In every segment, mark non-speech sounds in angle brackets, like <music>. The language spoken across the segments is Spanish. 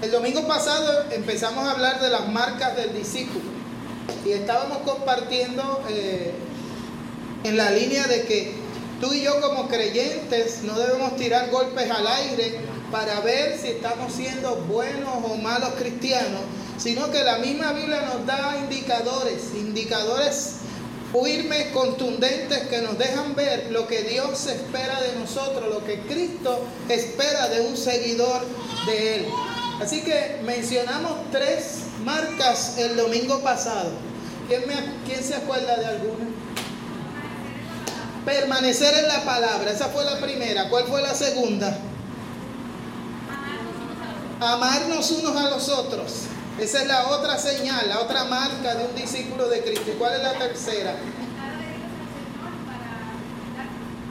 El domingo pasado empezamos a hablar de las marcas del discípulo y estábamos compartiendo eh, en la línea de que tú y yo como creyentes no debemos tirar golpes al aire para ver si estamos siendo buenos o malos cristianos, sino que la misma Biblia nos da indicadores, indicadores firmes, contundentes, que nos dejan ver lo que Dios espera de nosotros, lo que Cristo espera de un seguidor de Él. Así que mencionamos tres marcas el domingo pasado. ¿Quién, ¿Quién se acuerda de alguna? Permanecer en la palabra, esa fue la primera. ¿Cuál fue la segunda? Amarnos unos a los otros. Esa es la otra señal, la otra marca de un discípulo de Cristo. ¿Cuál es la tercera?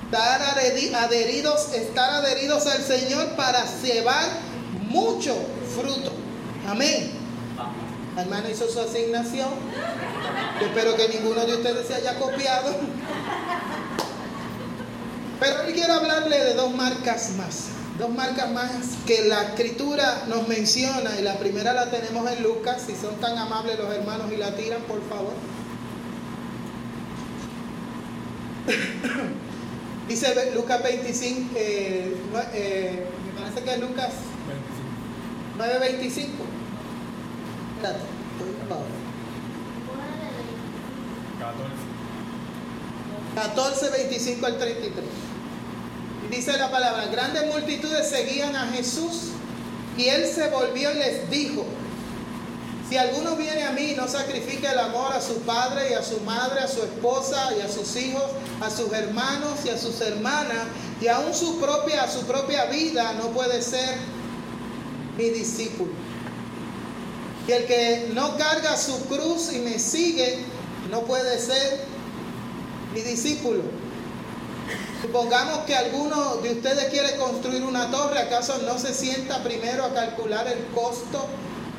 Estar adheridos, estar adheridos al Señor para llevar mucho fruto. Amén. El hermano hizo su asignación. espero que ninguno de ustedes se haya copiado. Pero hoy quiero hablarle de dos marcas más. Dos marcas más que la escritura nos menciona. Y la primera la tenemos en Lucas. Si son tan amables los hermanos y la tiran, por favor. <coughs> Dice Lucas 25, eh, eh, me parece que es Lucas 9.25. Espérate, 14, 25 al 33. Dice la palabra, grandes multitudes seguían a Jesús y él se volvió y les dijo, si alguno viene a mí no sacrifica el amor a su padre y a su madre, a su esposa y a sus hijos, a sus hermanos y a sus hermanas, y aún su propia, a su propia vida, no puede ser mi discípulo. Y el que no carga su cruz y me sigue, no puede ser mi discípulo. Supongamos que alguno de ustedes quiere construir una torre, ¿acaso no se sienta primero a calcular el costo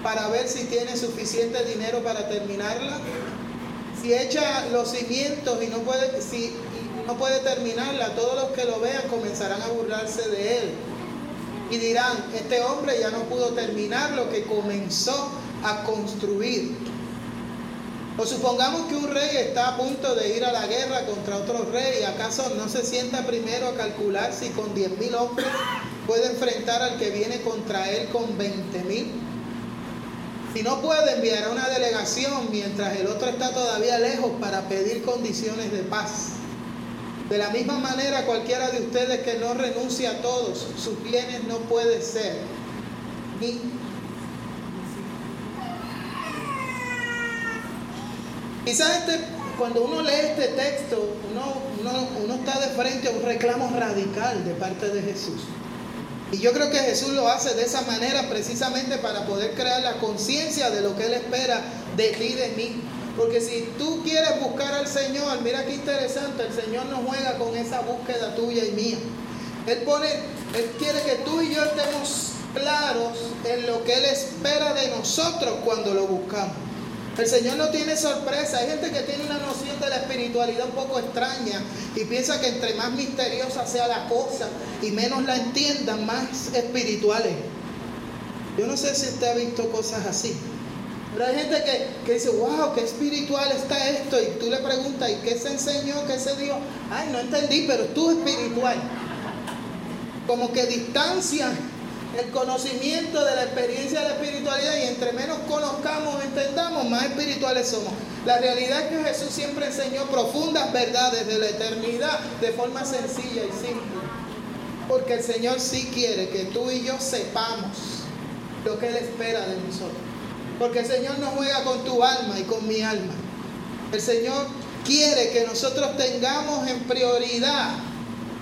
para ver si tiene suficiente dinero para terminarla? Si echa los cimientos y no puede, si, no puede terminarla, todos los que lo vean comenzarán a burlarse de él y dirán, este hombre ya no pudo terminar lo que comenzó a construir. O supongamos que un rey está a punto de ir a la guerra contra otro rey, ¿acaso no se sienta primero a calcular si con 10 mil hombres puede enfrentar al que viene contra él con 20 mil? Si no puede enviar a una delegación mientras el otro está todavía lejos para pedir condiciones de paz. De la misma manera, cualquiera de ustedes que no renuncia a todos sus bienes no puede ser ni Quizás este, cuando uno lee este texto, uno, uno, está de frente a un reclamo radical de parte de Jesús. Y yo creo que Jesús lo hace de esa manera precisamente para poder crear la conciencia de lo que Él espera de ti y de mí. Porque si tú quieres buscar al Señor, mira qué interesante, el Señor no juega con esa búsqueda tuya y mía. Él pone, Él quiere que tú y yo estemos claros en lo que Él espera de nosotros cuando lo buscamos. El Señor no tiene sorpresa. Hay gente que tiene una noción de la espiritualidad un poco extraña y piensa que entre más misteriosa sea la cosa y menos la entiendan, más espirituales. Yo no sé si usted ha visto cosas así. Pero hay gente que, dice, wow, qué espiritual está esto. Y tú le preguntas, ¿y qué se enseñó? ¿Qué se dio? Ay, no entendí, pero tú espiritual. Como que distancian el conocimiento de la experiencia de la espiritualidad y entre menos conozcamos, entendamos, más espirituales somos. La realidad es que Jesús siempre enseñó profundas verdades de la eternidad de forma sencilla y simple. Porque el Señor sí quiere que tú y yo sepamos lo que Él espera de nosotros. Porque el Señor no juega con tu alma y con mi alma. El Señor quiere que nosotros tengamos en prioridad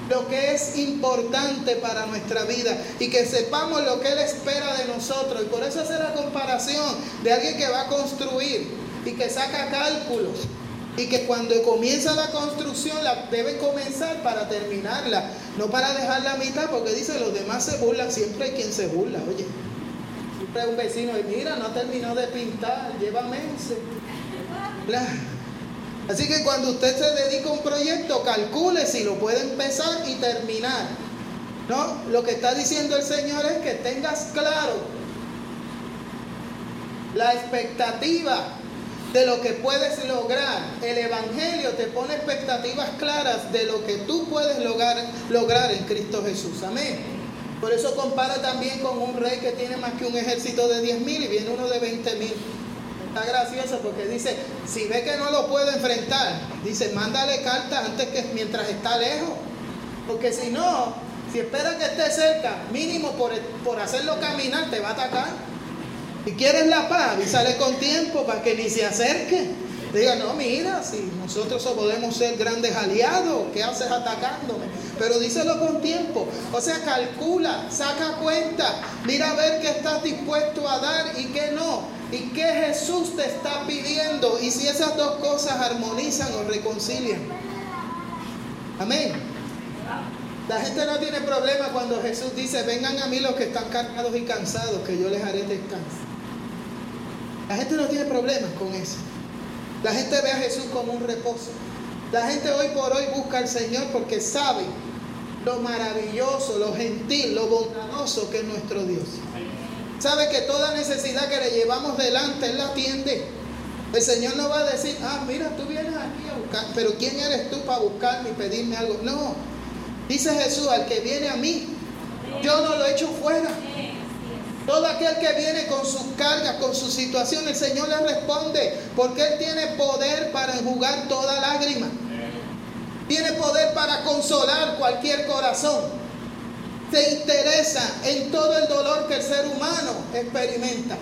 lo que es importante para nuestra vida y que sepamos lo que Él espera de nosotros. Y por eso hace la comparación de alguien que va a construir y que saca cálculos y que cuando comienza la construcción la debe comenzar para terminarla, no para dejarla a mitad, porque dice los demás se burlan, siempre hay quien se burla, oye un vecino y mira, no terminó de pintar, lleva meses. Así que cuando usted se dedica a un proyecto, calcule si lo puede empezar y terminar. ¿No? Lo que está diciendo el Señor es que tengas claro la expectativa de lo que puedes lograr. El Evangelio te pone expectativas claras de lo que tú puedes lograr, lograr en Cristo Jesús. Amén. Por eso compara también con un rey que tiene más que un ejército de 10 mil y viene uno de 20 mil. Está gracioso porque dice, si ve que no lo puede enfrentar, dice, mándale cartas antes que mientras está lejos. Porque si no, si espera que esté cerca, mínimo por, por hacerlo caminar, te va a atacar. Si quieres la paz, avísale con tiempo para que ni se acerque. Diga, no, mira, si nosotros podemos ser grandes aliados, ¿qué haces atacándome? Pero díselo con tiempo. O sea, calcula, saca cuenta, mira a ver qué estás dispuesto a dar y qué no. Y qué Jesús te está pidiendo. Y si esas dos cosas armonizan o reconcilian. Amén. La gente no tiene problema cuando Jesús dice, vengan a mí los que están cargados y cansados, que yo les haré descanso. La gente no tiene problemas con eso. La gente ve a Jesús como un reposo. La gente hoy por hoy busca al Señor porque sabe lo maravilloso, lo gentil, lo bondadoso que es nuestro Dios. Sabe que toda necesidad que le llevamos delante, Él la atiende. El Señor no va a decir, ah, mira, tú vienes aquí a buscar, pero ¿quién eres tú para buscarme y pedirme algo? No. Dice Jesús, al que viene a mí, yo no lo echo fuera. Todo aquel que viene con sus cargas, con su situación, el Señor le responde, porque Él tiene poder para enjugar toda lágrima. Tiene poder para consolar cualquier corazón. Se interesa en todo el dolor que el ser humano experimenta.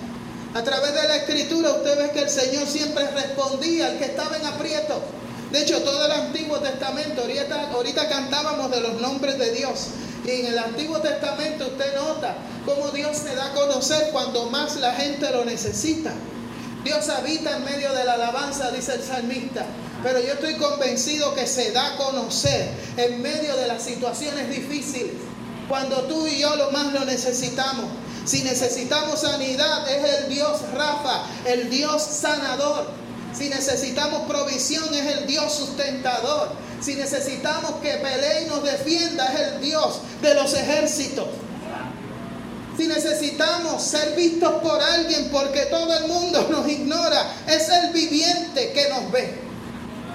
A través de la escritura usted ve que el Señor siempre respondía al que estaba en aprieto. De hecho, todo el Antiguo Testamento, ahorita, cantábamos de los nombres de Dios. Y en el Antiguo Testamento usted nota cómo Dios se da a conocer cuando más la gente lo necesita. Dios habita en medio de la alabanza, dice el salmista. Pero yo estoy convencido que se da a conocer en medio de las situaciones difíciles. Cuando tú y yo lo más lo necesitamos. Si necesitamos sanidad, es el Dios Rafa, el Dios sanador. Si necesitamos provisión, es el Dios sustentador. Si necesitamos que pelee y nos defienda, es el Dios de los ejércitos. Si necesitamos ser vistos por alguien porque todo el mundo <laughs> nos ignora, es el viviente que nos ve.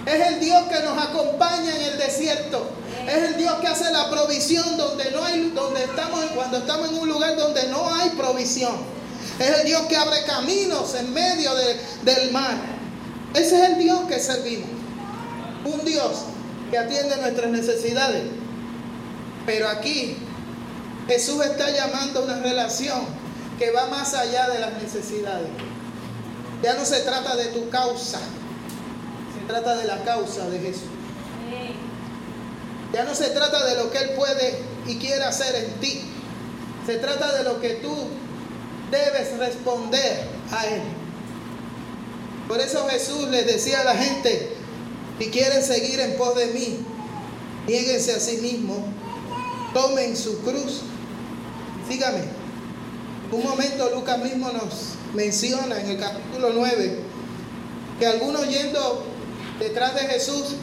Es el Dios que nos acompaña en el desierto. Es el Dios que hace la provisión donde no hay, donde estamos, cuando estamos en un lugar donde no hay provisión. Es el Dios que abre caminos en medio del mar. Ese es el Dios que servimos. Un Dios que atiende nuestras necesidades. Pero aquí Jesús está llamando a una relación que va más allá de las necesidades. Ya no se trata de tu causa, se trata de la causa de Jesús. Ya no se trata de lo que Él puede y quiere hacer en ti. Se trata de lo que tú debes responder a Él. Por eso Jesús les decía a la gente, si quieren seguir en pos de mí, nieguense a sí mismos, tomen su cruz, sígame. Un momento Lucas mismo nos menciona en el capítulo 9 que algunos yendo detrás de Jesús,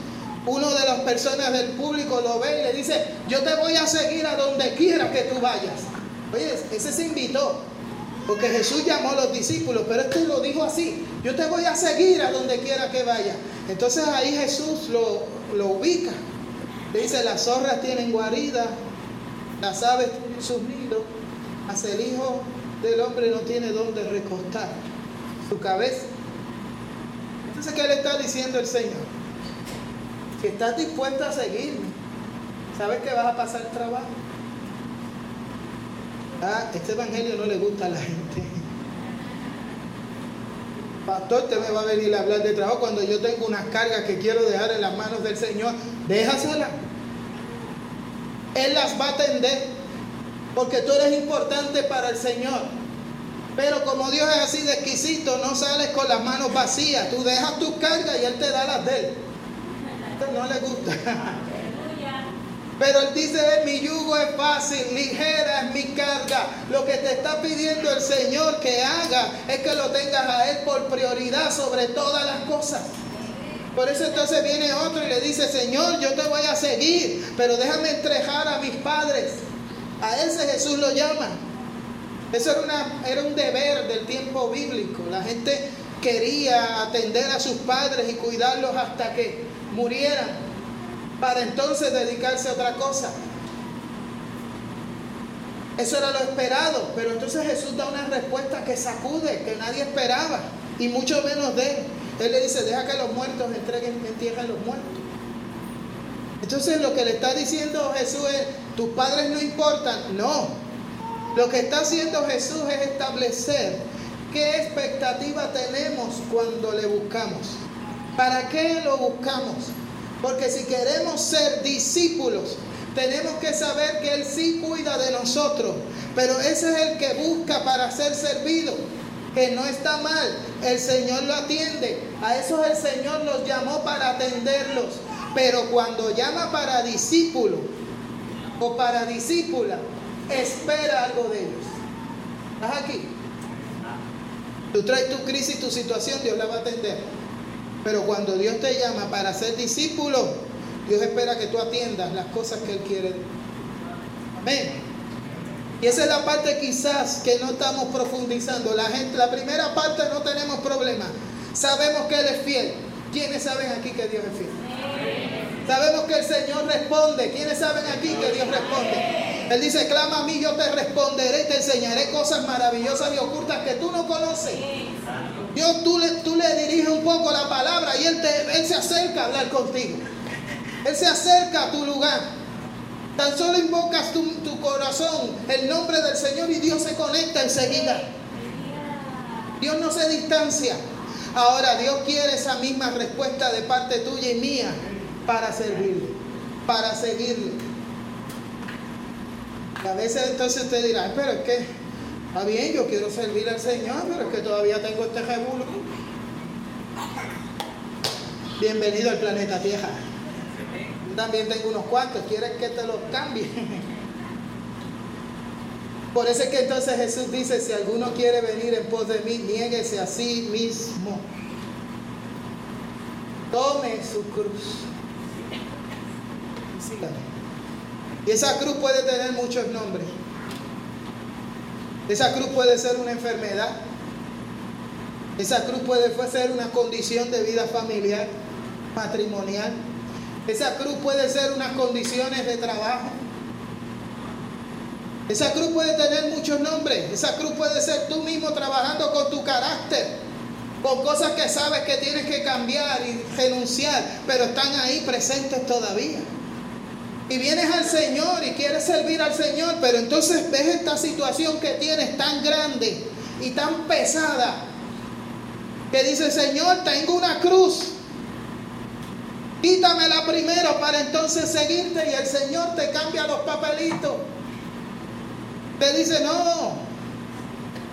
uno de las personas del público lo ve y le dice, yo te voy a seguir a donde quiera que tú vayas. Oye, ese se invitó, porque Jesús llamó a los discípulos, pero este lo dijo así, yo te voy a seguir a donde quiera que vaya. Entonces ahí Jesús lo, lo ubica. Le dice, las zorras tienen guarida, las aves tienen sus nidos, hasta el Hijo del Hombre no tiene dónde recostar su cabeza. Entonces, ¿qué le está diciendo el Señor? Si estás dispuesto a seguirme, sabes que vas a pasar trabajo. Ah, este evangelio no le gusta a la gente. Pastor, usted me va a venir a hablar de trabajo cuando yo tengo unas cargas que quiero dejar en las manos del Señor. Déjasela. Él las va a atender porque tú eres importante para el Señor. Pero como Dios es así de exquisito, no sales con las manos vacías. Tú dejas tus cargas y Él te da las de Él. Esto no le gusta. Pero él dice, mi yugo es fácil, ligera es mi carga. Lo que te está pidiendo el Señor que haga es que lo tengas a Él por prioridad sobre todas las cosas. Por eso entonces viene otro y le dice, Señor, yo te voy a seguir, pero déjame entrejar a mis padres. A ese Jesús lo llama. Eso era, una, era un deber del tiempo bíblico. La gente quería atender a sus padres y cuidarlos hasta que murieran, para entonces dedicarse a otra cosa. Eso era lo esperado, pero entonces Jesús da una respuesta que sacude, que nadie esperaba, y mucho menos de él. Él le dice, deja que los muertos entreguen en tierra a los muertos. Entonces lo que le está diciendo Jesús es, tus padres no importan. No. Lo que está haciendo Jesús es establecer qué expectativa tenemos cuando le buscamos. ¿Para qué lo buscamos? Porque si queremos ser discípulos, tenemos que saber que Él sí cuida de nosotros, pero ese es el que busca para ser servido, que no está mal, el Señor lo atiende, a esos el Señor los llamó para atenderlos, pero cuando llama para discípulo o para discípula, espera algo de ellos. ¿Estás aquí? Tú traes tu crisis, tu situación, Dios la va a atender. Pero cuando Dios te llama para ser discípulo, Dios espera que tú atiendas las cosas que Él quiere. Amén. Y esa es la parte quizás que no estamos profundizando. La gente, la primera parte no tenemos problema. Sabemos que Él es fiel. ¿Quiénes saben aquí que Dios es fiel? Sabemos que el Señor responde. ¿Quiénes saben aquí que Dios responde? Él dice, clama a mí, yo te responderé te enseñaré cosas maravillosas y ocultas que tú no conoces. Dios, tú le, tú le diriges un poco la palabra y él, te, él se acerca a hablar contigo. Él se acerca a tu lugar. Tan solo invocas tu, tu corazón, el nombre del Señor y Dios se conecta enseguida. Dios no se distancia. Ahora Dios quiere esa misma respuesta de parte tuya y mía para servirle, para seguirle. A veces entonces usted dirá, pero es que está bien, yo quiero servir al Señor, pero es que todavía tengo este rebulo. Bienvenido al planeta Tierra también tengo unos cuantos, ¿quieres que te los cambie? <laughs> Por eso es que entonces Jesús dice, si alguno quiere venir en pos de mí, niéguese a sí mismo. Tome su cruz. Y esa cruz puede tener muchos nombres. Esa cruz puede ser una enfermedad. Esa cruz puede ser una condición de vida familiar, matrimonial. Esa cruz puede ser unas condiciones de trabajo. Esa cruz puede tener muchos nombres. Esa cruz puede ser tú mismo trabajando con tu carácter, con cosas que sabes que tienes que cambiar y renunciar, pero están ahí presentes todavía. Y vienes al Señor y quieres servir al Señor, pero entonces ves esta situación que tienes tan grande y tan pesada, que dice, Señor, tengo una cruz Quítamela primero para entonces seguirte y el Señor te cambia los papelitos. Te dice, no,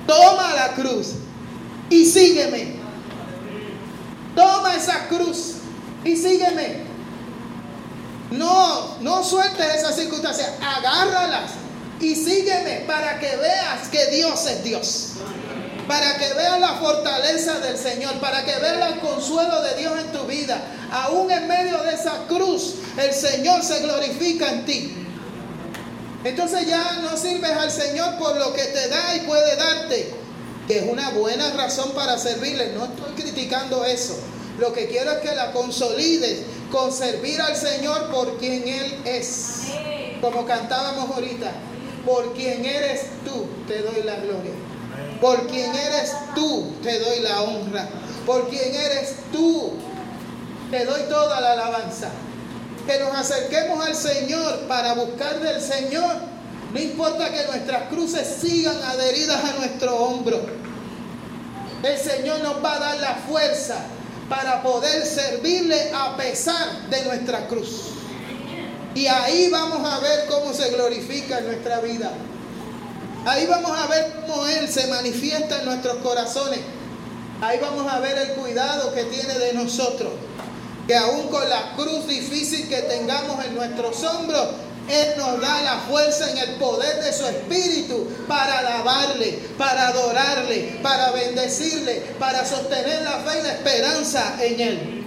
toma la cruz y sígueme. Toma esa cruz y sígueme. No, no sueltes esas circunstancias, agárralas y sígueme para que veas que Dios es Dios para que veas la fortaleza del Señor, para que veas el consuelo de Dios en tu vida. Aún en medio de esa cruz, el Señor se glorifica en ti. Entonces ya no sirves al Señor por lo que te da y puede darte, que es una buena razón para servirle. No estoy criticando eso. Lo que quiero es que la consolides con servir al Señor por quien Él es. Como cantábamos ahorita, por quien eres tú, te doy la gloria. Por quien eres tú, te doy la honra. Por quien eres tú, te doy toda la alabanza. Que nos acerquemos al Señor para buscar del Señor. No importa que nuestras cruces sigan adheridas a nuestro hombro. El Señor nos va a dar la fuerza para poder servirle a pesar de nuestra cruz. Y ahí vamos a ver cómo se glorifica en nuestra vida. Ahí vamos a ver cómo Él se manifiesta en nuestros corazones. Ahí vamos a ver el cuidado que tiene de nosotros. Que aún con la cruz difícil que tengamos en nuestros hombros, Él nos da la fuerza en el poder de su Espíritu para alabarle, para adorarle, para bendecirle, para sostener la fe y la esperanza en Él.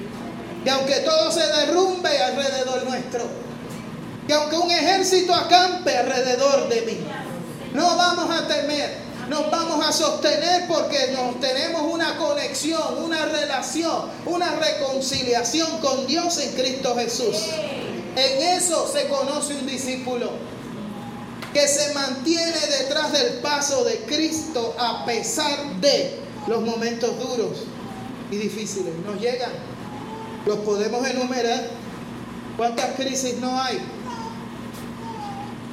Que aunque todo se derrumbe alrededor nuestro, que aunque un ejército acampe alrededor de mí, no vamos a temer. nos vamos a sostener porque nos tenemos una conexión, una relación, una reconciliación con Dios en Cristo Jesús. En eso se conoce un discípulo que se mantiene detrás del paso de Cristo a pesar de los momentos duros y difíciles. Nos llegan, los podemos enumerar. ¿Cuántas crisis no hay?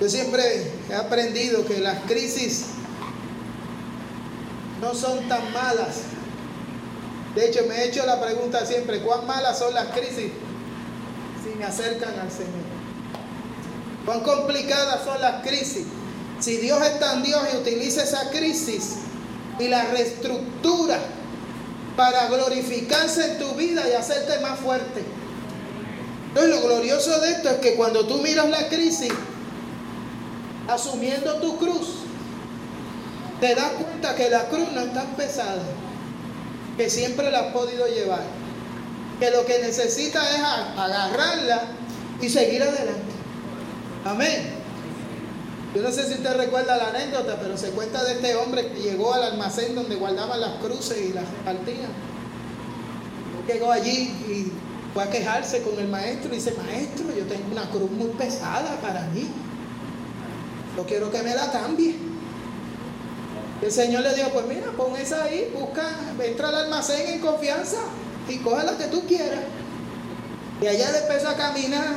Yo siempre he aprendido que las crisis no son tan malas. De hecho, me he hecho la pregunta siempre, ¿cuán malas son las crisis me acercan al Señor? ¿Cuán complicadas son las crisis? Si Dios es tan Dios y utiliza esa crisis y la reestructura para glorificarse en tu vida y hacerte más fuerte. Entonces lo glorioso de esto es que cuando tú miras la crisis, asumiendo tu cruz, te das cuenta que la cruz no es tan pesada, que siempre la has podido llevar, que lo que necesitas es agarrarla y seguir adelante. Amén. Yo no sé si usted recuerda la anécdota, pero se cuenta de este hombre que llegó al almacén donde guardaban las cruces y las repartían. Llegó allí y fue a quejarse con el maestro y dice, maestro, yo tengo una cruz muy pesada para mí. Yo quiero que me la cambie. El Señor le dijo, pues mira, pon esa ahí, busca, entra al almacén en confianza y coge la que tú quieras. Y allá le empezó a caminar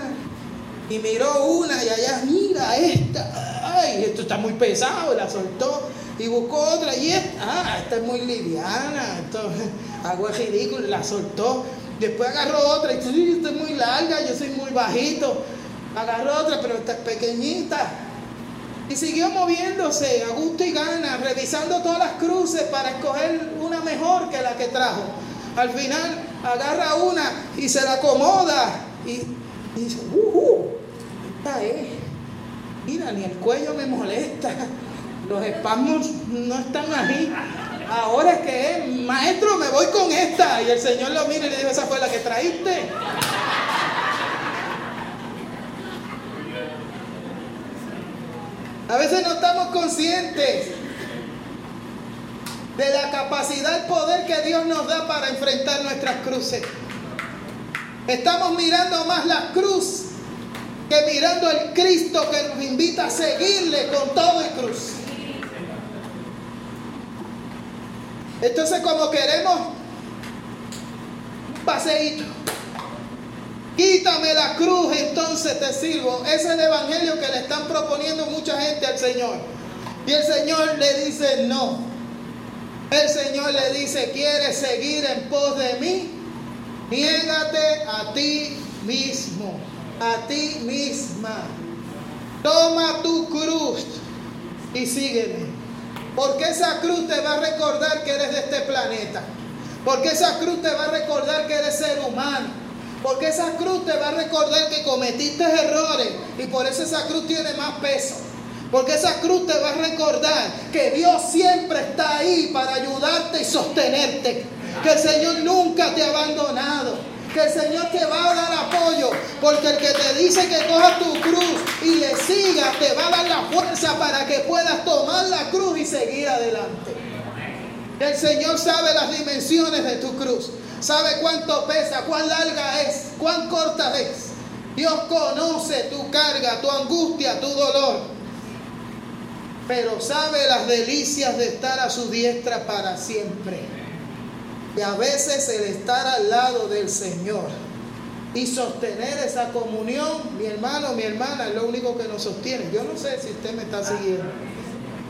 y miró una y allá, mira esta ay, esto está muy pesado, la soltó y buscó otra y esta, ah, esta es muy liviana, esto, algo es ridículo, la soltó. Después agarró otra y dice, esta es muy larga, yo soy muy bajito. Agarró otra, pero esta es pequeñita. Y siguió moviéndose a gusto y gana, revisando todas las cruces para escoger una mejor que la que trajo. Al final agarra una y se la acomoda y, dice, uh, esta es. Mira, ni el cuello me molesta. Los espasmos no están ahí. Ahora es que es, maestro, me voy con esta. Y el Señor lo mira y le dice, esa fue la que traíste. A veces no estamos conscientes de la capacidad, el poder que Dios nos da para enfrentar nuestras cruces. Estamos mirando más la cruz que mirando al Cristo que nos invita a seguirle con todo y cruz. Entonces como queremos un paseíto, quítame la cruz, entonces te sirvo. Ese es el evangelio que le están proponiendo mucha gente al Señor. Y el Señor le dice no. El Señor le dice, ¿quieres seguir en pos de mí? Niégate a ti mismo a ti misma. Toma tu cruz y sígueme. Porque esa cruz te va a recordar que eres de este planeta. Porque esa cruz te va a recordar que eres ser humano. Porque esa cruz te va a recordar que cometiste errores y por eso esa cruz tiene más peso. Porque esa cruz te va a recordar que Dios siempre está ahí para ayudarte y sostenerte. Que el Señor nunca te ha abandonado que el Señor te va a dar apoyo, porque el que te dice que coja tu cruz y le siga, te va a dar la fuerza para que puedas tomar la cruz y seguir adelante. El Señor sabe las dimensiones de tu cruz, sabe cuánto pesa, cuán larga es, cuán corta es. Dios conoce tu carga, tu angustia, tu dolor, pero sabe las delicias de estar a su diestra para siempre. Y a veces el estar al lado del Señor y sostener esa comunión, mi hermano, mi hermana, es lo único que nos sostiene. Yo no sé si usted me está siguiendo.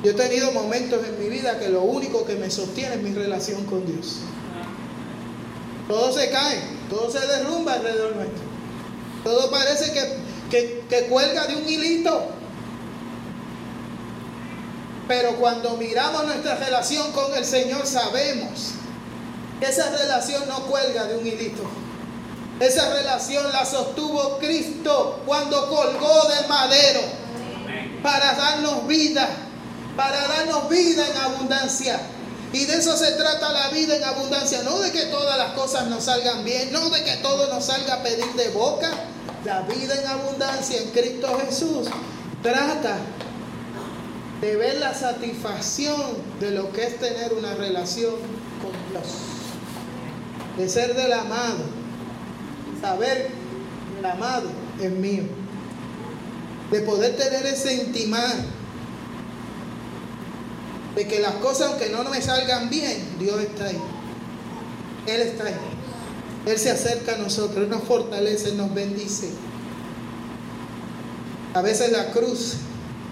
Yo he tenido momentos en mi vida que lo único que me sostiene es mi relación con Dios. Todo se cae, todo se derrumba alrededor nuestro. Todo parece que, que cuelga de un hilito. Pero cuando miramos nuestra relación con el Señor sabemos esa relación no cuelga de un hilito. Esa relación la sostuvo Cristo cuando colgó del madero para darnos vida, para darnos vida en abundancia. Y de eso se trata la vida en abundancia, no de que todas las cosas nos salgan bien, no de que todo nos salga a pedir de boca. La vida en abundancia en Cristo Jesús trata de ver la satisfacción de lo que es tener una relación con Dios, de ser del amado, saber el amado es mío, de poder tener ese intimar, de que las cosas aunque no me salgan bien, Dios está ahí, Él está ahí, Él se acerca a nosotros, Él nos fortalece, nos bendice. A veces la cruz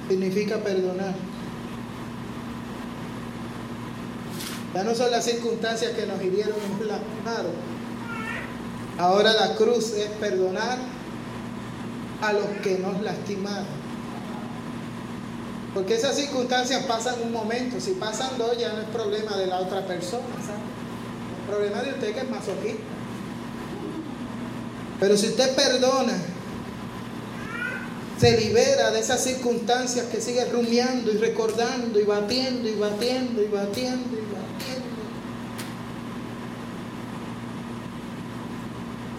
significa perdonar. Ya no son las circunstancias que nos hirieron y nos lastimaron. Ahora la cruz es perdonar a los que nos lastimaron. Porque esas circunstancias pasan un momento. Si pasan dos, ya no es problema de la otra persona. Problema de usted que es masoquista. Pero si usted perdona se libera de esas circunstancias que sigue rumiando y recordando y batiendo y batiendo y batiendo y batiendo.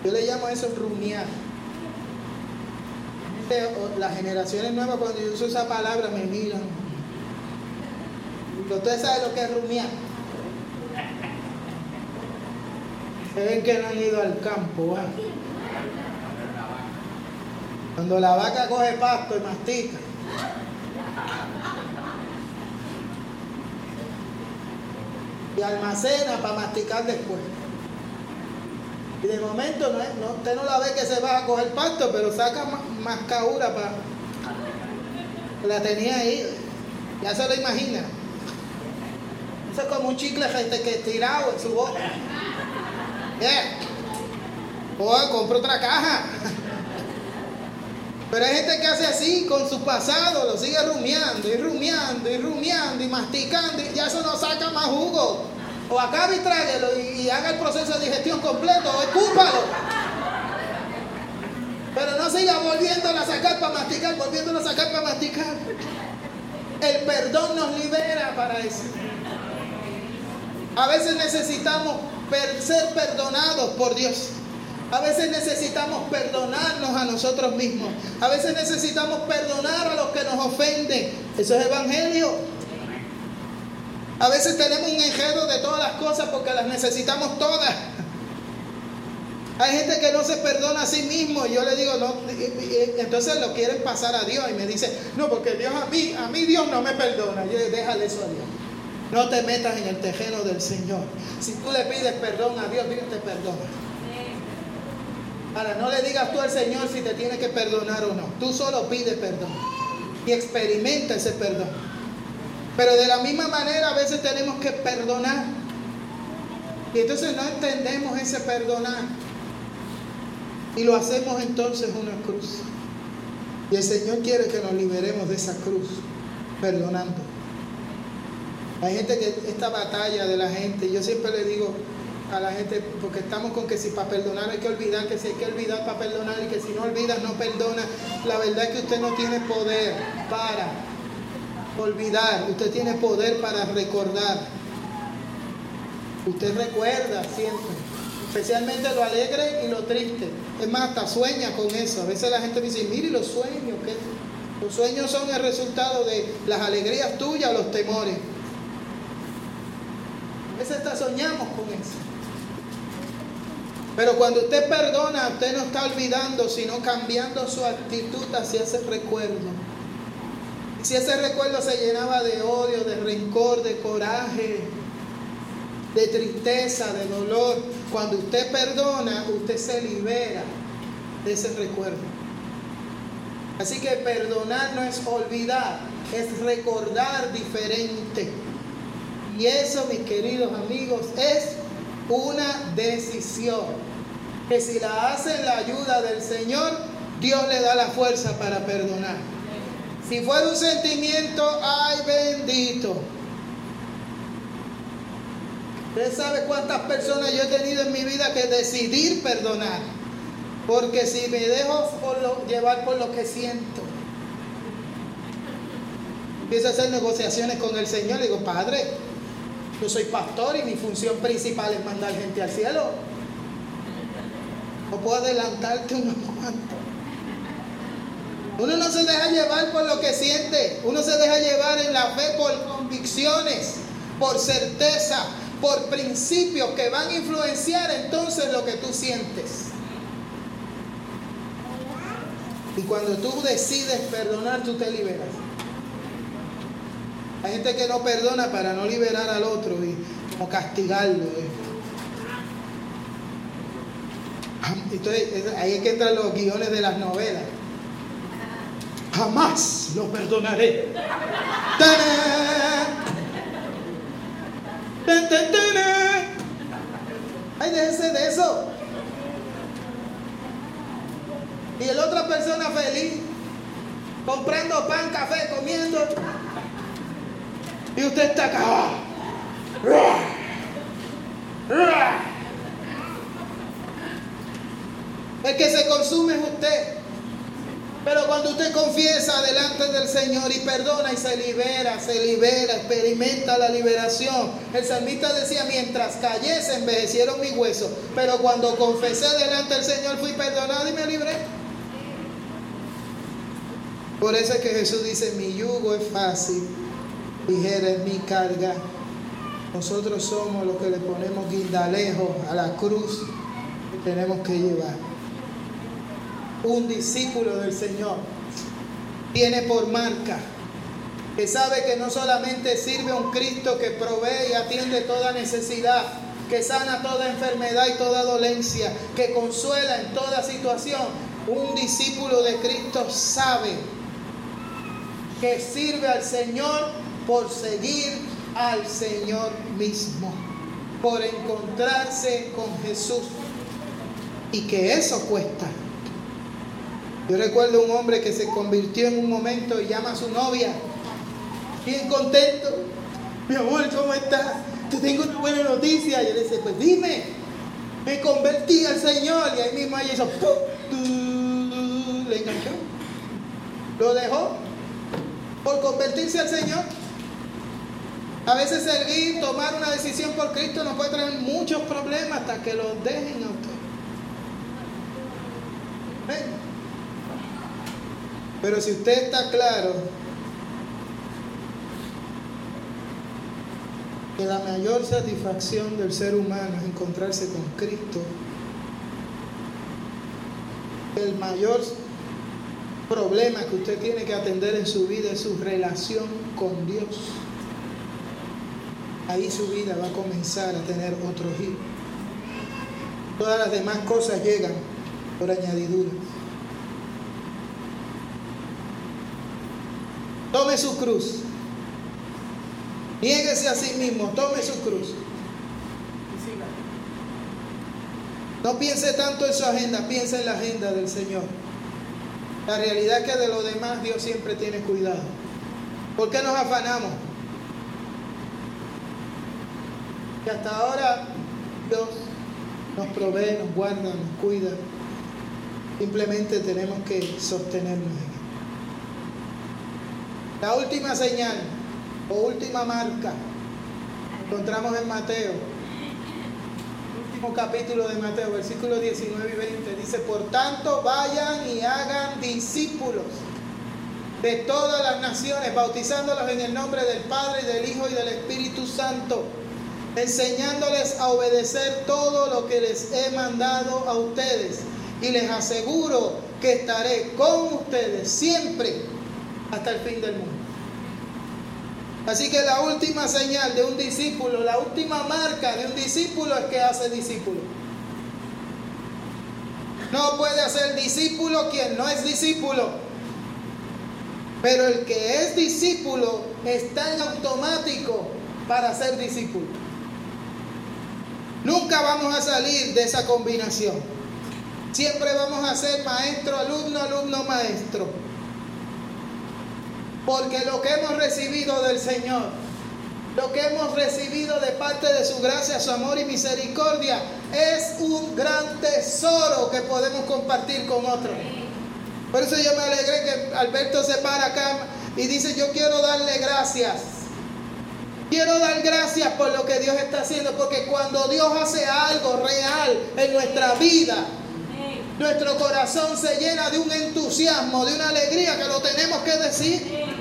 Yo le llamo a eso rumiar. Las generaciones nuevas cuando yo uso esa palabra me miran. Ustedes saben lo que es rumiar. Se ven que no han ido al campo. Cuando la vaca coge pasto y mastica. Y almacena para masticar después. Y de momento no, usted no la ve que se va a coger pasto, pero saca mascadura para. La tenía ahí. Ya se lo imagina. Eso es como un chicle que tirado en su boca. Yeah. O compra otra caja. Pero hay gente que hace así con su pasado, lo sigue rumiando y rumiando y rumiando y masticando y ya eso no saca más jugo. O acabe y tráguelo y, haga el proceso de digestión completo o escúpalo. Pero no siga volviéndolo a sacar para masticar, volviéndolo a sacar para masticar. El perdón nos libera para eso. A veces necesitamos ser perdonados por Dios. A veces necesitamos perdonarnos a nosotros mismos. A veces necesitamos perdonar a los que nos ofenden. Eso es evangelio. A veces tenemos un enredo de todas las cosas porque las necesitamos todas. Hay gente que no se perdona a sí mismo. Yo le digo, entonces lo quieren pasar a Dios y me dice, no, porque Dios a mí, a mí Dios no me perdona. Yo déjale eso a Dios. No te metas en el tejeno del Señor. Si tú le pides perdón a Dios, Dios te perdona. Ahora, no le digas tú al Señor si te tiene que perdonar o no. Tú solo pide perdón y experimenta ese perdón. Pero de la misma manera a veces tenemos que perdonar. Y entonces no entendemos ese perdonar. Y lo hacemos entonces una cruz. Y el Señor quiere que nos liberemos de esa cruz, perdonando. Hay gente que esta batalla de la gente, yo siempre le digo, a la gente, porque estamos con que si para perdonar hay que olvidar, que si hay que olvidar para perdonar y que si no olvidas no perdona. La verdad es que usted no tiene poder para olvidar, usted tiene poder para recordar. Usted recuerda siempre, especialmente lo alegre y lo triste. Es más, hasta sueña con eso. A veces la gente dice, mire los sueños, que los sueños son el resultado de las alegrías tuyas los temores. A veces hasta soñamos con eso. Pero cuando usted perdona, usted no está olvidando, sino cambiando su actitud hacia ese recuerdo. Si ese recuerdo se llenaba de odio, de rencor, de coraje, de tristeza, de dolor, cuando usted perdona, usted se libera de ese recuerdo. Así que perdonar no es olvidar, es recordar diferente. Y eso, mis queridos amigos, es una decisión que si la hace en la ayuda del Señor, Dios le da la fuerza para perdonar. Si fuera un sentimiento, ay bendito. Usted sabe cuántas personas yo he tenido en mi vida que decidir perdonar. Porque si me dejo llevar por lo que siento, empiezo a hacer negociaciones con el Señor, le digo, Padre, yo soy pastor y mi función principal es mandar gente al cielo. No puedo adelantarte unos cuantos. Uno no se deja llevar por lo que siente, uno se deja llevar en la fe por convicciones, por certeza, por principios que van a influenciar entonces lo que tú sientes. Y cuando tú decides perdonar, tú te liberas. Hay gente que no perdona para no liberar al otro y como castigarlo. ¿eh? Entonces, ahí es que entran los guiones de las novelas. Jamás lo perdonaré. Ay, déjese de eso. Y el otra persona feliz, comprando pan, café, comiendo. Y usted está acá. El que se consume es usted. Pero cuando usted confiesa delante del Señor y perdona y se libera, se libera, experimenta la liberación. El salmista decía, mientras callé se envejecieron mis huesos. Pero cuando confesé delante del Señor fui perdonado y me libré. Por eso es que Jesús dice, mi yugo es fácil, ligera es mi carga. Nosotros somos los que le ponemos guindalejos a la cruz que tenemos que llevar un discípulo del Señor tiene por marca que sabe que no solamente sirve a un Cristo que provee y atiende toda necesidad, que sana toda enfermedad y toda dolencia, que consuela en toda situación. Un discípulo de Cristo sabe que sirve al Señor por seguir al Señor mismo, por encontrarse con Jesús. Y que eso cuesta. Yo recuerdo un hombre que se convirtió en un momento y llama a su novia, bien contento. Mi amor, ¿cómo estás? Te tengo una buena noticia. Y él dice, pues dime, me convertí al Señor. Y ahí mismo ella hizo, ¡pum! le enganchó. Lo dejó por convertirse al Señor. A veces servir, tomar una decisión por Cristo nos puede traer muchos problemas hasta que lo dejen a usted. Pero si usted está claro que la mayor satisfacción del ser humano es encontrarse con Cristo, el mayor problema que usted tiene que atender en su vida es su relación con Dios. Ahí su vida va a comenzar a tener otro giro. Todas las demás cosas llegan por añadidura. Tome su cruz. Niéguese a sí mismo, tome su cruz. No piense tanto en su agenda, piense en la agenda del Señor. La realidad es que de lo demás Dios siempre tiene cuidado. ¿Por qué nos afanamos? Que hasta ahora Dios nos provee, nos guarda, nos cuida. Simplemente tenemos que sostenernos en la última señal o última marca encontramos en Mateo, último capítulo de Mateo, versículos 19 y 20. Dice, por tanto, vayan y hagan discípulos de todas las naciones, bautizándolos en el nombre del Padre, del Hijo y del Espíritu Santo, enseñándoles a obedecer todo lo que les he mandado a ustedes. Y les aseguro que estaré con ustedes siempre hasta el fin del mundo. Así que la última señal de un discípulo, la última marca de un discípulo es que hace discípulo. No puede hacer discípulo quien no es discípulo. Pero el que es discípulo está en automático para ser discípulo. Nunca vamos a salir de esa combinación. Siempre vamos a ser maestro, alumno, alumno, maestro. Porque lo que hemos recibido del Señor, lo que hemos recibido de parte de su gracia, su amor y misericordia, es un gran tesoro que podemos compartir con otros. Por eso yo me alegré que Alberto se para acá y dice, yo quiero darle gracias. Quiero dar gracias por lo que Dios está haciendo, porque cuando Dios hace algo real en nuestra vida, nuestro corazón se llena de un entusiasmo, de una alegría que lo tenemos que decir.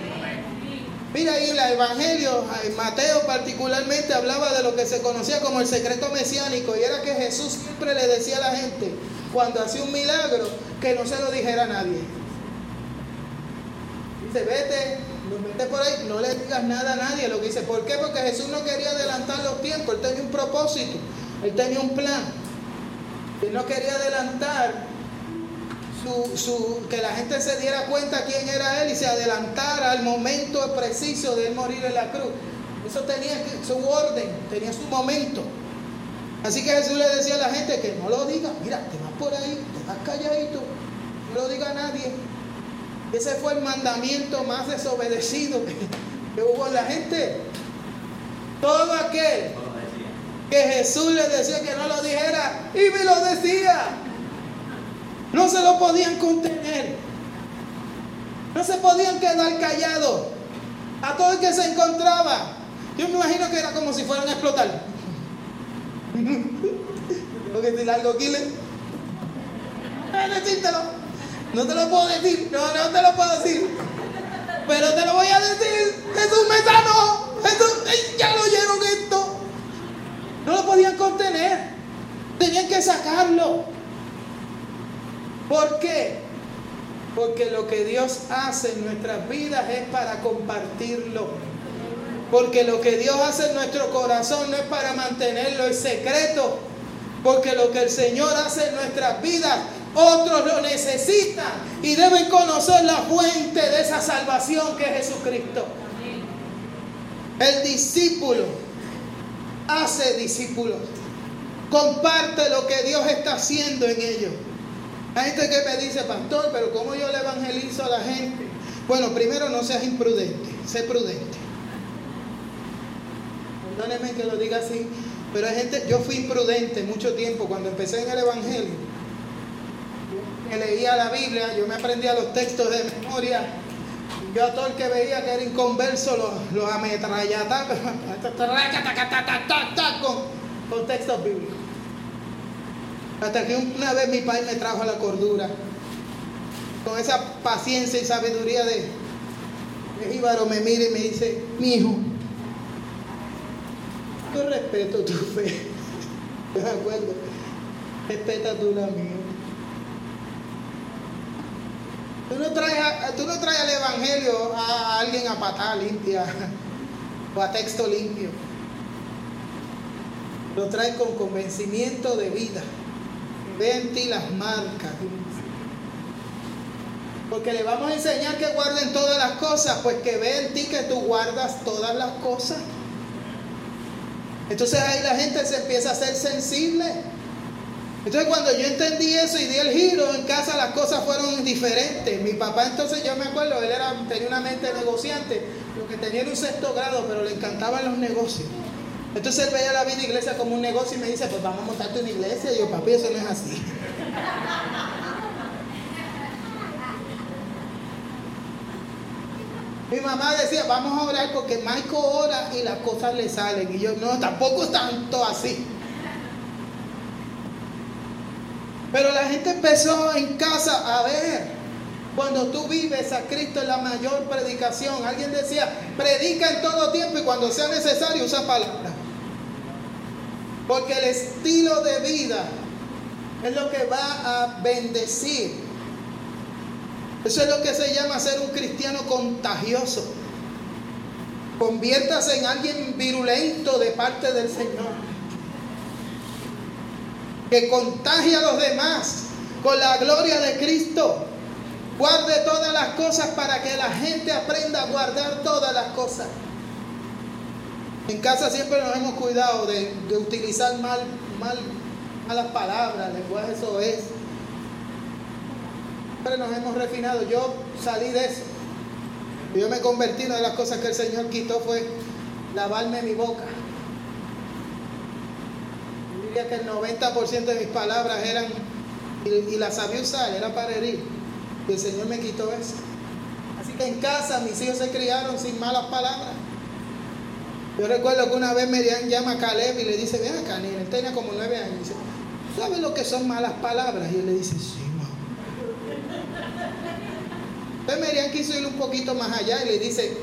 Mira ahí el Evangelio, Mateo particularmente hablaba de lo que se conocía como el secreto mesiánico y era que Jesús siempre le decía a la gente cuando hacía un milagro que no se lo dijera a nadie. Dice, vete, vete por ahí, no le digas nada a nadie. Lo que dice, ¿por qué? Porque Jesús no quería adelantar los tiempos, él tenía un propósito, él tenía un plan. Él no quería adelantar que la gente se diera cuenta quién era él y se adelantara al momento preciso de él morir en la cruz. Eso tenía su orden, tenía su momento. Así que Jesús le decía a la gente que no lo diga, mira, te vas por ahí, te vas calladito, no lo diga a nadie. Ese fue el mandamiento más desobedecido que hubo en la gente. Todo aquel que Jesús le decía que no lo dijera y me lo decía. No se lo podían contener. No se podían quedar callados. A todo el que se encontraba. Yo me imagino que era como si fueran a explotar. <laughs> Tengo que decir algo, Kile. decírtelo. No te lo puedo decir. No, no te lo puedo decir. Pero te lo voy a decir. Jesús me sanó. Jesús, ya lo oyeron esto. No lo podían contener. Tenían que sacarlo. ¿Por qué? Porque lo que Dios hace en nuestras vidas es para compartirlo. Porque lo que Dios hace en nuestro corazón no es para mantenerlo en secreto. Porque lo que el Señor hace en nuestras vidas, otros lo necesitan y deben conocer la fuente de esa salvación que es Jesucristo. El discípulo hace discípulos. Comparte lo que Dios está haciendo en ellos. Hay gente que me dice, pastor, pero ¿cómo yo le evangelizo a la gente? Bueno, primero no seas imprudente, sé prudente. Perdóneme que lo diga así, pero hay gente, yo fui imprudente mucho tiempo cuando empecé en el Evangelio. Me leía la Biblia, yo me aprendía los textos de memoria. Yo a todo el que veía que era inconverso los, los ametrallaba con, con textos bíblicos. Hasta que una vez mi padre me trajo a la cordura. Con esa paciencia y sabiduría de, de me mira y me dice, mi hijo, yo respeto tu fe. <laughs> Yo me acuerdo. Respeta tú la mía. Tú no, traes, tú no traes el Evangelio a alguien a patada limpia <laughs> o a texto limpio. Lo traes con convencimiento de vida. Ve en ti las marcas. Porque le vamos a enseñar que guarden todas las cosas, pues que ve en ti que tú guardas todas las cosas. Entonces ahí la gente se empieza a ser sensible. Entonces cuando yo entendí eso y di el giro, en casa las cosas fueron diferentes. Mi papá entonces yo me acuerdo, él era, tenía una mente negociante, lo que tenía era un sexto grado, pero le encantaban los negocios. Entonces él veía la vida iglesia como un negocio y me dice, pues vamos a montarte una iglesia. Y yo, papi, eso no es así. <laughs> Mi mamá decía, vamos a orar porque Michael ora y las cosas le salen. Y yo, no, tampoco es tanto así. Pero la gente empezó en casa a ver. Cuando tú vives a Cristo en la mayor predicación, alguien decía, predica en todo tiempo y cuando sea necesario usa palabras. Porque el estilo de vida es lo que va a bendecir. Eso es lo que se llama ser un cristiano contagioso. Conviértase en alguien virulento de parte del Señor. Que contagie a los demás con la gloria de Cristo. Guarde todas las cosas para que la gente aprenda a guardar todas las cosas. En casa siempre nos hemos cuidado de, utilizar mal, mal, malas palabras, lenguaje eso es. Siempre nos hemos refinado. Yo salí de eso. Yo me convertí, una de las cosas que el Señor quitó fue lavarme mi boca. Yo diría que el 90% de mis palabras eran, y, y las sabía usar, era para herir. Y el Señor me quitó eso. Así que en casa mis hijos se criaron sin malas palabras. Yo recuerdo que una vez Merian llama a Caleb y le dice, ven acá, él tenía como nueve años. ¿sabes lo que son malas palabras? Y él le dice, sí, mamá. Entonces Merian quiso ir un poquito más allá y le dice,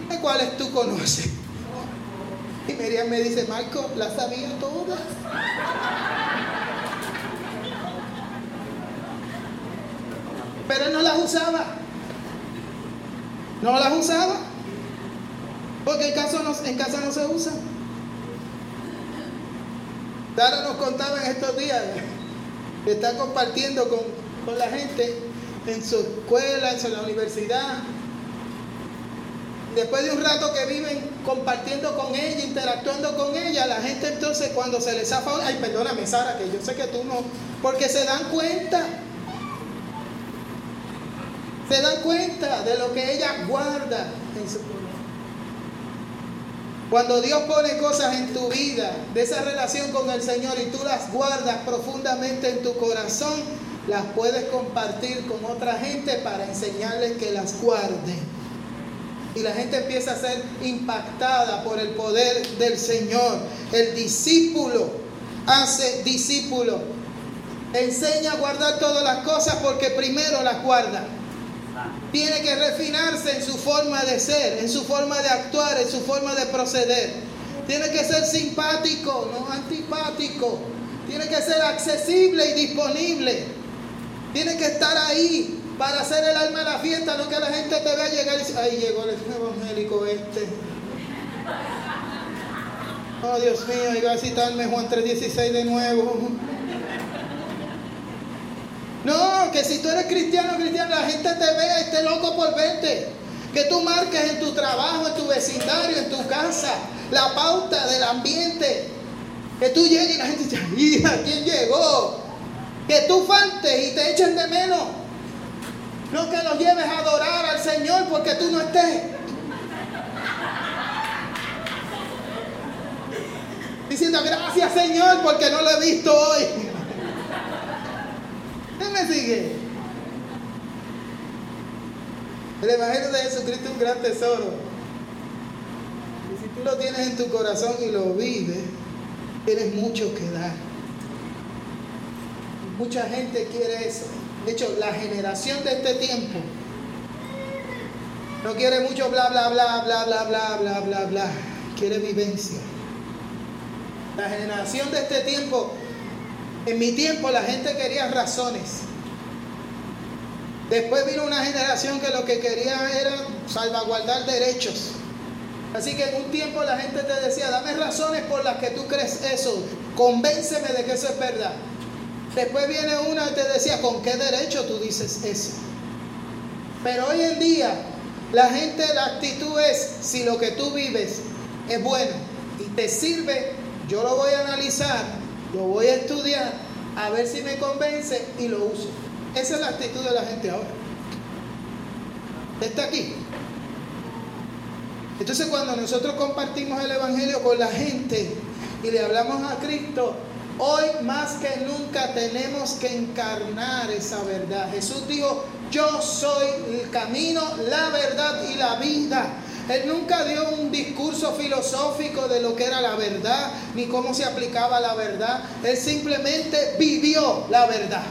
dime cuáles tú conoces. Y Merian me dice, Marco, las sabía todas. Pero no las usaba. No las usaba. Porque en casa no, se usa. Dara nos contaba en estos días que está compartiendo con, la gente en su escuela, en su universidad. Después de un rato que viven compartiendo con ella, interactuando con ella, la gente entonces cuando se les zafa, ay, perdóname Sara, que yo sé que tú no, porque se dan cuenta, se dan cuenta de lo que ella guarda en su corazón. Cuando Dios pone cosas en tu vida, de esa relación con el Señor, y tú las guardas profundamente en tu corazón, las puedes compartir con otra gente para enseñarles que las guarden. Y la gente empieza a ser impactada por el poder del Señor. El discípulo hace discípulo. Enseña a guardar todas las cosas porque primero las guarda. Tiene que refinarse en su forma de ser, en su forma de actuar, en su forma de proceder. Tiene que ser simpático, no antipático. Tiene que ser accesible y disponible. Tiene que estar ahí para hacer el alma de la fiesta, no que la gente te vea llegar y dice, ay, llegó el evangélico este. Oh, Dios mío, iba a citarme Juan 3.16 de nuevo. Que si tú eres cristiano, cristiano, la gente te vea y esté loco por verte. Que tú marques en tu trabajo, en tu vecindario, en tu casa, la pauta del ambiente. Que tú llegues y la gente dice, hija, ¿quién llegó? Que tú faltes y te echen de menos. No que los lleves a adorar al Señor porque tú no estés. Diciendo gracias Señor porque no lo he visto hoy. ¿Qué me sigue? El Evangelio de Jesucristo es un gran tesoro. Y si tú lo tienes en tu corazón y lo vives, tienes mucho que dar. Mucha gente quiere eso. De hecho, la generación de este tiempo no quiere mucho bla, bla, bla, bla, bla, bla, bla, bla, bla. Quiere vivencia. La generación de este tiempo, en mi tiempo la gente quería razones. Después vino una generación que lo que quería era salvaguardar derechos. Así que en un tiempo la gente te decía, dame razones por las que tú crees eso, convénceme de que eso es verdad. Después viene una y te decía, ¿con qué derecho tú dices eso? Pero hoy en día la gente, la actitud es, si lo que tú vives es bueno y te sirve, yo lo voy a analizar, lo voy a estudiar, a ver si me convence y lo uso. Esa es la actitud de la gente ahora. Está aquí. Entonces cuando nosotros compartimos el Evangelio con la gente y le hablamos a Cristo, Hoy más que nunca tenemos que encarnar esa verdad. Jesús dijo, yo soy el camino, la verdad y la vida. Él nunca dio un discurso filosófico de lo que era la verdad, ni cómo se aplicaba la verdad. Él simplemente vivió la verdad.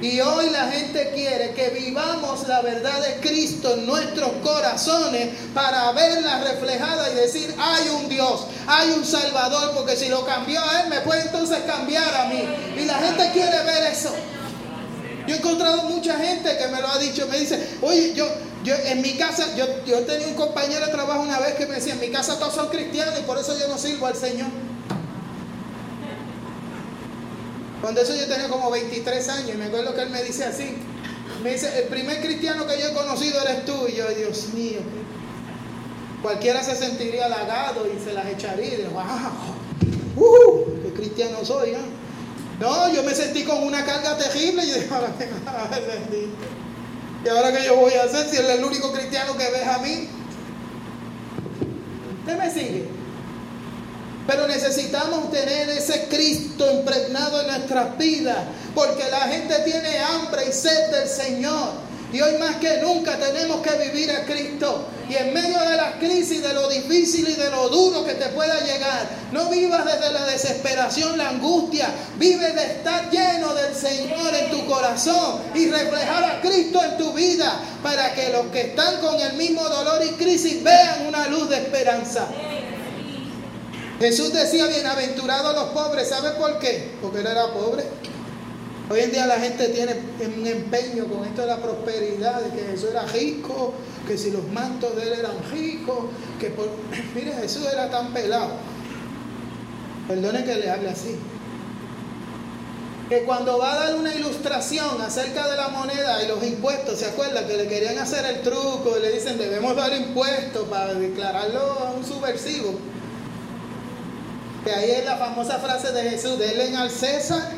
Y hoy la gente quiere que vivamos la verdad de Cristo en nuestros corazones para verla reflejada y decir, hay un Dios, hay un Salvador, porque si lo cambió a Él, me puede entonces cambiar a mí. Y la gente quiere ver eso. Yo he encontrado mucha gente que me lo ha dicho, me dice, oye, yo, yo en mi casa, yo, yo tenía un compañero de trabajo una vez que me decía, en mi casa todos son cristianos y por eso yo no sirvo al Señor. Cuando eso yo tenía como 23 años, y me acuerdo que él me dice así. Me dice, el primer cristiano que yo he conocido eres tú. Y yo, Dios mío, cualquiera se sentiría halagado y se las echaría. Y wow, uh, qué cristiano soy. ¿eh? No, yo me sentí con una carga terrible. Y dije, ¿y ahora qué yo voy a hacer si él es el único cristiano que ves a mí? ¿Usted me sigue? Pero necesitamos tener ese Cristo impregnado en nuestras vidas, porque la gente tiene hambre y sed del Señor. Y hoy más que nunca tenemos que vivir a Cristo. Y en medio de las crisis, de lo difícil y de lo duro que te pueda llegar, no vivas desde la desesperación, la angustia. Vive de estar lleno del Señor en tu corazón y reflejar a Cristo en tu vida para que los que están con el mismo dolor y crisis vean una luz de esperanza. Jesús decía, bienaventurados los pobres. ¿Sabe por qué? Porque él era pobre. Hoy en día la gente tiene un empeño con esto de la prosperidad, de que Jesús era rico, que si los mantos de él eran ricos, que por... <laughs> Mire, Jesús era tan pelado. Perdone que le hable así. Que cuando va a dar una ilustración acerca de la moneda y los impuestos, ¿se acuerda que le querían hacer el truco y le dicen debemos dar impuestos para declararlo a un subversivo? Que ahí es la famosa frase de Jesús, denle al César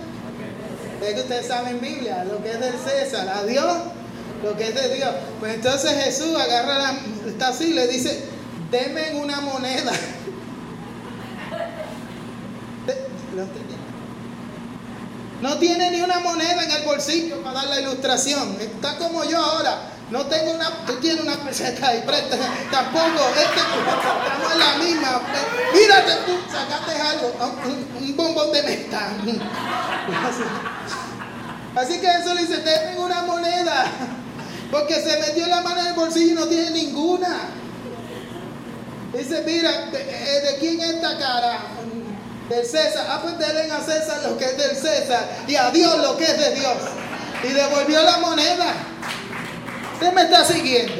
es que ustedes saben Biblia, lo que es del César, a Dios, lo que es de Dios. Pues entonces Jesús agarra la, está así y le dice, denme una moneda. <laughs> No tiene ni una moneda en el bolsillo para dar la ilustración. Está como yo ahora. No tengo una, tú tienes una peseta y presta, tampoco, este, estamos en la misma. Mírate tú, sacaste algo, un, un bombón de meta. <laughs> Así que eso le dice, tengo una moneda, porque se metió la mano en el bolsillo y no tiene ninguna. Dice, mira, ¿de, eh, quién es esta cara? Del César. Ah, pues denle a César lo que es del César y a Dios lo que es de Dios. Y devolvió la moneda. Usted me está siguiendo.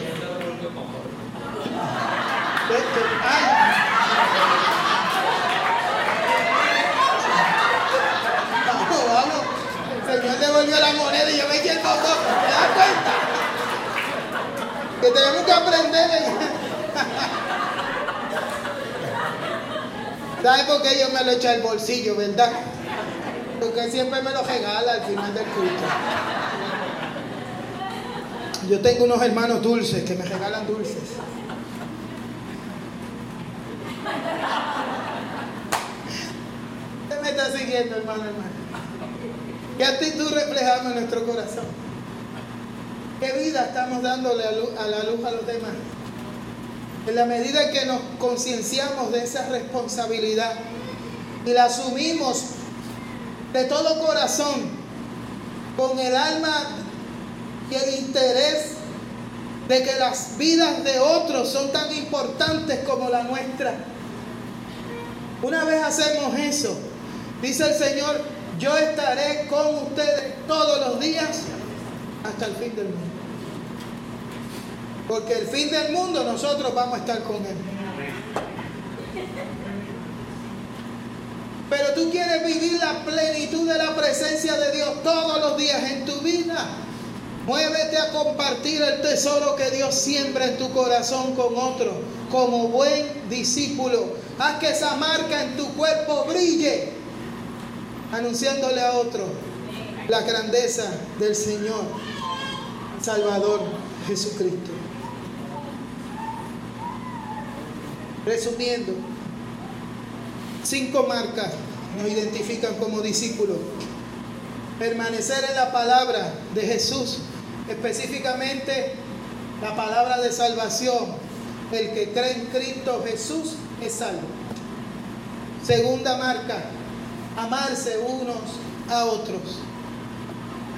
Vamos, vamos. El Señor devolvió la moneda y yo me eché el. ¿Te das cuenta? Que tenemos que aprender. <laughs> ¿Sabes por qué yo me lo eché al bolsillo, verdad? Porque siempre me lo regala al final del culto. Yo tengo unos hermanos dulces que me regalan dulces. ¿Qué me está siguiendo, hermano, hermano? ¿Qué actitud reflejamos en nuestro corazón? ¿Qué vida estamos dándole a, la luz a los demás? En la medida que nos concienciamos de esa responsabilidad y la asumimos de todo corazón, con el alma y el interés de que las vidas de otros son tan importantes como la nuestra. Una vez hacemos eso, dice el Señor, yo estaré con ustedes todos los días hasta el fin del mundo. Porque el fin del mundo nosotros vamos a estar con Él. Pero tú quieres vivir la plenitud de la presencia de Dios todos los días en tu vida. Muévete a compartir el tesoro que Dios siembra en tu corazón con otro, como buen discípulo. Haz que esa marca en tu cuerpo brille, anunciándole a otro la grandeza del Señor, Salvador Jesucristo. Resumiendo, cinco marcas nos identifican como discípulos. Permanecer en la palabra de Jesús específicamente la palabra de salvación. El que cree en Cristo Jesús es salvo. Segunda marca, amarse unos a otros.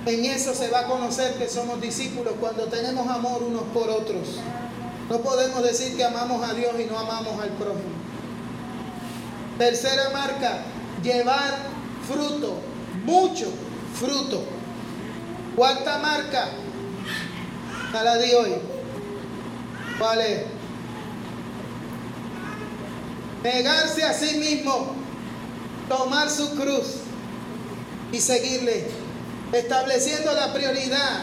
En eso se va a conocer que somos discípulos cuando tenemos amor unos por otros. No podemos decir que amamos a Dios y no amamos al prójimo. Tercera marca, llevar fruto, mucho fruto. Cuarta marca, a la de hoy. ¿Cuál es? Negarse a sí mismo, tomar su cruz y seguirle, estableciendo la prioridad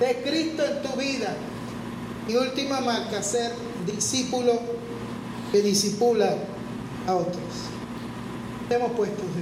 de Cristo en tu vida. Y última marca, ser discípulo que disipula a otros. Hemos puesto de pie.